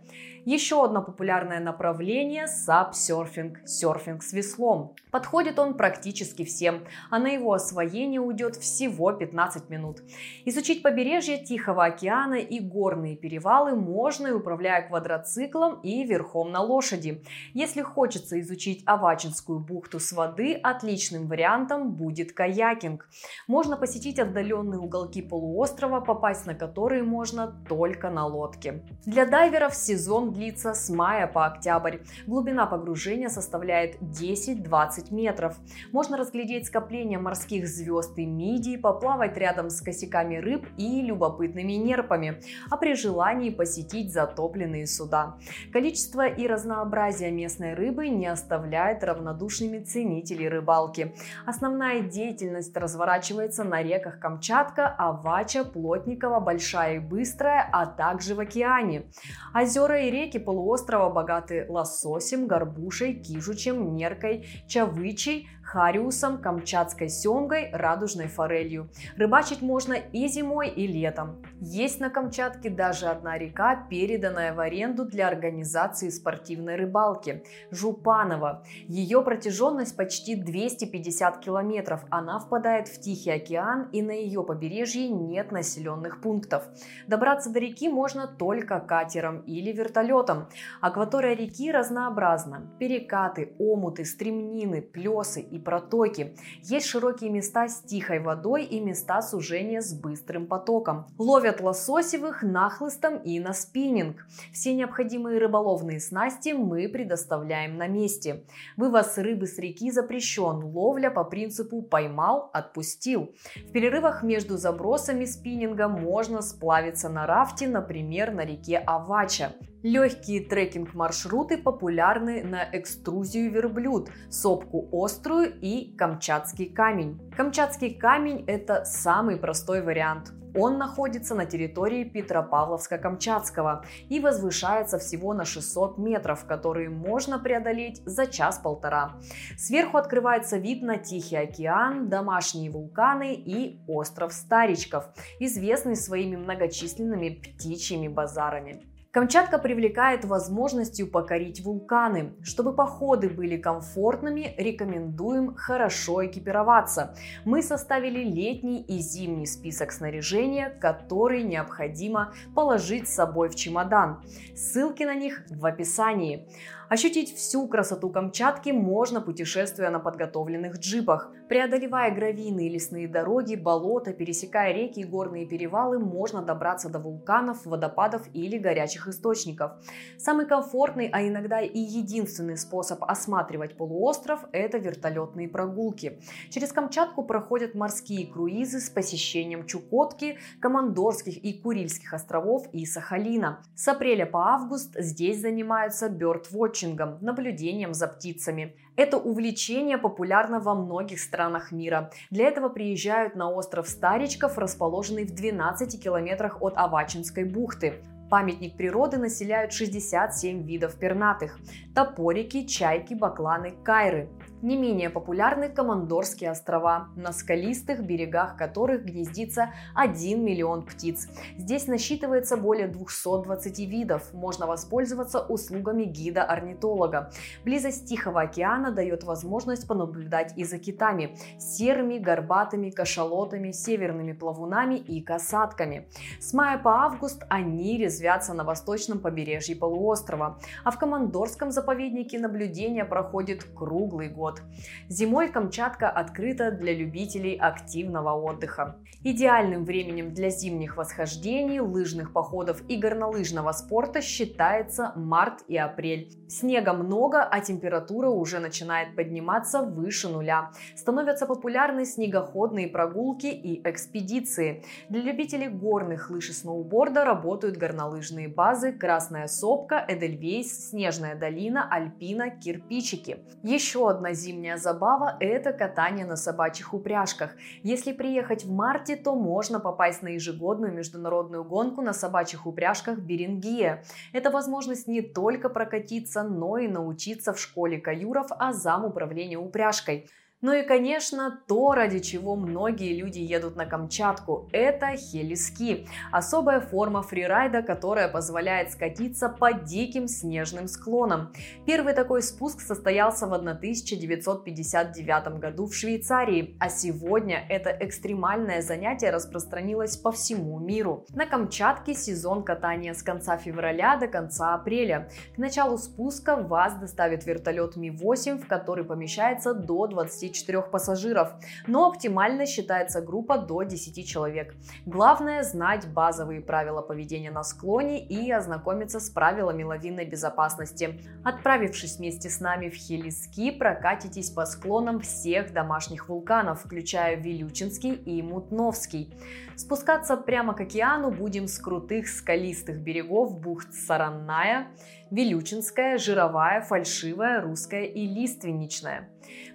Еще одно популярное направление – сап-серфинг, серфинг с веслом. Подходит он практически всем, а на его освоение уйдет всего 15 минут. Изучить побережье Тихого океана и горные перевалы можно управляя квадроциклом и верхом на лошади. Если хочется изучить Авачинскую бухту с воды, отличным вариантом будет каякинг. Можно посетить отдаленные уголки полуострова, попасть на которые можно только на лодке. Для дайверов сезон длится с мая по октябрь. Глубина погружения составляет 10-20 метров. Можно разглядеть скопление морских звезд и мидий, поплавать рядом с косяками рыб и любопытными нерпами, а при желании посетить затопленные суда. Количество и разнообразие местной рыбы не оставляет равнодушными ценителей рыбалки. Основная деятельность разворачивается на реках Камчатка, Авача, Плотникова, Большая и Быстрая, а также в океане. Озера и реки реки полуострова богаты лососем, горбушей, кижучем, неркой, чавычей, хариусом, камчатской семгой, радужной форелью. Рыбачить можно и зимой, и летом. Есть на Камчатке даже одна река, переданная в аренду для организации спортивной рыбалки – Жупанова. Ее протяженность почти 250 километров. Она впадает в Тихий океан и на ее побережье нет населенных пунктов. Добраться до реки можно только катером или вертолетом. Акватория реки разнообразна. Перекаты, омуты, стремнины, плесы и протоки. Есть широкие места с тихой водой и места сужения с быстрым потоком. Ловят лососевых нахлыстом и на спиннинг. Все необходимые рыболовные снасти мы предоставляем на месте. Вывоз рыбы с реки запрещен. Ловля по принципу «поймал, отпустил». В перерывах между забросами спиннинга можно сплавиться на рафте, например, на реке Авача. Легкие трекинг-маршруты популярны на экструзию верблюд, сопку острую и камчатский камень. Камчатский камень – это самый простой вариант. Он находится на территории Петропавловска-Камчатского и возвышается всего на 600 метров, которые можно преодолеть за час-полтора. Сверху открывается вид на Тихий океан, домашние вулканы и остров Старичков, известный своими многочисленными птичьими базарами. Камчатка привлекает возможностью покорить вулканы. Чтобы походы были комфортными, рекомендуем хорошо экипироваться. Мы составили летний и зимний список снаряжения, который необходимо положить с собой в чемодан. Ссылки на них в описании. Ощутить всю красоту Камчатки можно путешествуя на подготовленных джипах. Преодолевая гравийные лесные дороги, болота, пересекая реки и горные перевалы, можно добраться до вулканов, водопадов или горячих источников. Самый комфортный, а иногда и единственный способ осматривать полуостров – это вертолетные прогулки. Через Камчатку проходят морские круизы с посещением Чукотки, Командорских и Курильских островов и Сахалина. С апреля по август здесь занимаются бёрдвотчингом вотчингом, наблюдением за птицами. Это увлечение популярно во многих странах мира. Для этого приезжают на остров Старичков, расположенный в 12 километрах от Авачинской бухты. Памятник природы населяют 67 видов пернатых – топорики, чайки, бакланы, кайры. Не менее популярны Командорские острова, на скалистых берегах которых гнездится 1 миллион птиц. Здесь насчитывается более 220 видов. Можно воспользоваться услугами гида-орнитолога. Близость Тихого океана дает возможность понаблюдать и за китами – серыми, горбатыми, кашалотами, северными плавунами и касатками. С мая по август они резвятся на восточном побережье полуострова, а в Командорском заповеднике наблюдение проходит круглый год год. Зимой Камчатка открыта для любителей активного отдыха. Идеальным временем для зимних восхождений, лыжных походов и горнолыжного спорта считается март и апрель. Снега много, а температура уже начинает подниматься выше нуля. Становятся популярны снегоходные прогулки и экспедиции. Для любителей горных лыж и сноуборда работают горнолыжные базы Красная Сопка, Эдельвейс, Снежная долина, Альпина, Кирпичики. Еще одна зимняя забава – это катание на собачьих упряжках. Если приехать в марте, то можно попасть на ежегодную международную гонку на собачьих упряжках Берингия. Это возможность не только прокатиться, но и научиться в школе каюров азам управления упряжкой. Ну и, конечно, то, ради чего многие люди едут на Камчатку, это хелиски. Особая форма фрирайда, которая позволяет скатиться по диким снежным склонам. Первый такой спуск состоялся в 1959 году в Швейцарии, а сегодня это экстремальное занятие распространилось по всему миру. На Камчатке сезон катания с конца февраля до конца апреля. К началу спуска вас доставит вертолет Ми-8, в который помещается до 20 24 пассажиров, но оптимально считается группа до 10 человек. Главное знать базовые правила поведения на склоне и ознакомиться с правилами лавинной безопасности. Отправившись вместе с нами в Хелиски, прокатитесь по склонам всех домашних вулканов, включая Вилючинский и Мутновский. Спускаться прямо к океану будем с крутых скалистых берегов бухт Саранная, Вилючинская, Жировая, Фальшивая, Русская и Лиственничная.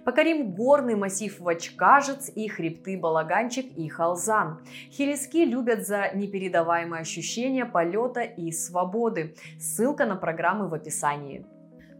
Покорим горный массив Вачкажец и хребты Балаганчик и Халзан. Хелиски любят за непередаваемые ощущения полета и свободы. Ссылка на программы в описании.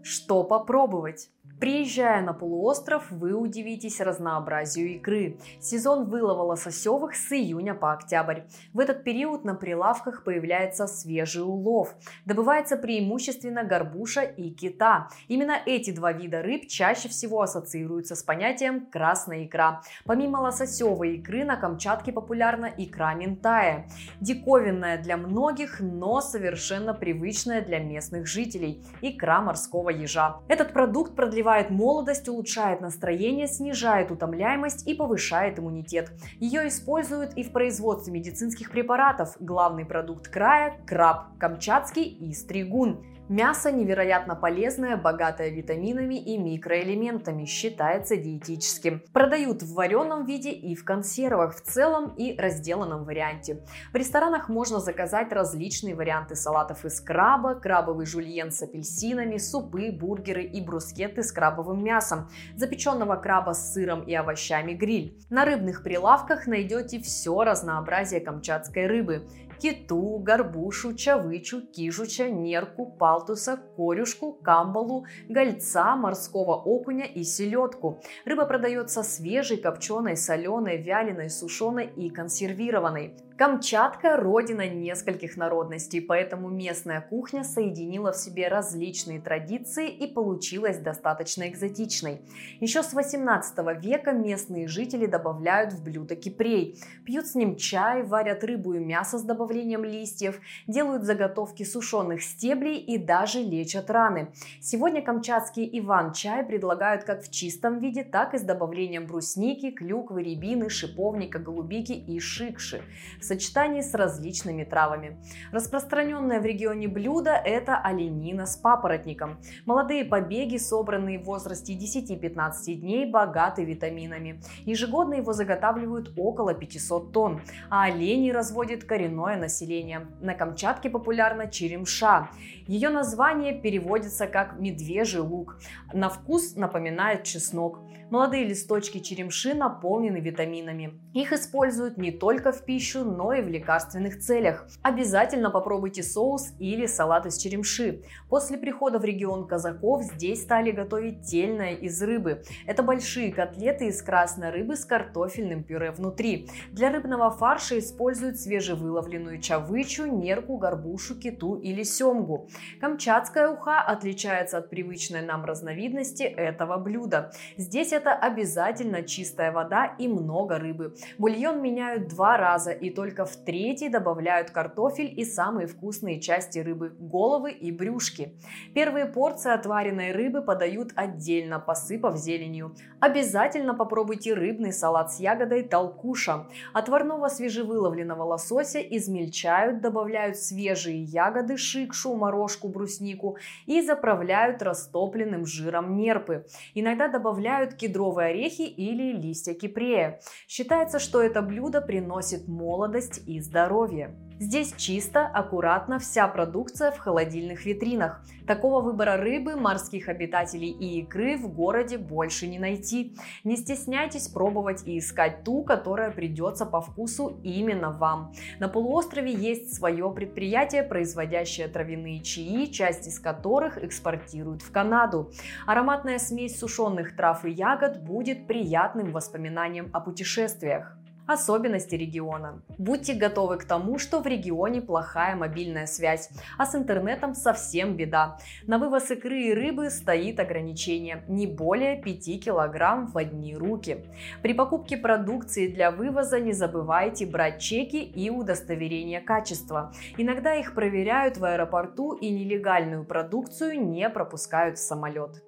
Что попробовать? Приезжая на полуостров, вы удивитесь разнообразию икры. Сезон вылова лососевых с июня по октябрь. В этот период на прилавках появляется свежий улов. Добывается преимущественно горбуша и кита. Именно эти два вида рыб чаще всего ассоциируются с понятием «красная икра». Помимо лососевой икры на Камчатке популярна икра ментая. Диковинная для многих, но совершенно привычная для местных жителей – икра морского ежа. Этот продукт продлевает продлевает молодость, улучшает настроение, снижает утомляемость и повышает иммунитет. Ее используют и в производстве медицинских препаратов. Главный продукт края – краб, камчатский и стригун. Мясо невероятно полезное, богатое витаминами и микроэлементами, считается диетическим. Продают в вареном виде и в консервах в целом и разделанном варианте. В ресторанах можно заказать различные варианты салатов из краба, крабовый жульен с апельсинами, супы, бургеры и брускетты с крабовым мясом, запеченного краба с сыром и овощами гриль. На рыбных прилавках найдете все разнообразие камчатской рыбы киту, горбушу, чавычу, кижуча, нерку, палтуса, корюшку, камбалу, гольца, морского окуня и селедку. Рыба продается свежей, копченой, соленой, вяленой, сушеной и консервированной. Камчатка – родина нескольких народностей, поэтому местная кухня соединила в себе различные традиции и получилась достаточно экзотичной. Еще с 18 века местные жители добавляют в блюдо кипрей, пьют с ним чай, варят рыбу и мясо с добавлением листьев, делают заготовки сушеных стеблей и даже лечат раны. Сегодня камчатский иван-чай предлагают как в чистом виде, так и с добавлением брусники, клюквы, рябины, шиповника, голубики и шикши в сочетании с различными травами. Распространенное в регионе блюдо – это оленина с папоротником. Молодые побеги, собранные в возрасте 10-15 дней, богаты витаминами. Ежегодно его заготавливают около 500 тонн, а оленей разводит коренное население. На Камчатке популярна черемша. Ее название переводится как «медвежий лук». На вкус напоминает чеснок. Молодые листочки черемши наполнены витаминами. Их используют не только в пищу, но и в лекарственных целях. Обязательно попробуйте соус или салат из черемши. После прихода в регион казаков здесь стали готовить тельное из рыбы. Это большие котлеты из красной рыбы с картофельным пюре внутри. Для рыбного фарша используют свежевыловленную чавычу, нерку, горбушу, киту или семгу. Камчатская уха отличается от привычной нам разновидности этого блюда. Здесь это обязательно чистая вода и много рыбы. Бульон меняют два раза и только в третий добавляют картофель и самые вкусные части рыбы – головы и брюшки. Первые порции отваренной рыбы подают отдельно, посыпав зеленью. Обязательно попробуйте рыбный салат с ягодой толкуша. Отварного свежевыловленного лосося измельчают, добавляют свежие ягоды, шикшу, морожку, бруснику и заправляют растопленным жиром нерпы. Иногда добавляют кедровые орехи или листья кипрея. Считается, что это блюдо приносит молодость и здоровье. Здесь чисто, аккуратно, вся продукция в холодильных витринах. Такого выбора рыбы, морских обитателей и икры в городе больше не найти. Не стесняйтесь пробовать и искать ту, которая придется по вкусу именно вам. На полуострове есть свое предприятие, производящее травяные чаи, часть из которых экспортируют в Канаду. Ароматная смесь сушеных трав и ягод будет приятным воспоминанием о путешествиях. Особенности региона. Будьте готовы к тому, что в регионе плохая мобильная связь, а с интернетом совсем беда. На вывоз икры и рыбы стоит ограничение – не более 5 килограмм в одни руки. При покупке продукции для вывоза не забывайте брать чеки и удостоверения качества. Иногда их проверяют в аэропорту и нелегальную продукцию не пропускают в самолет.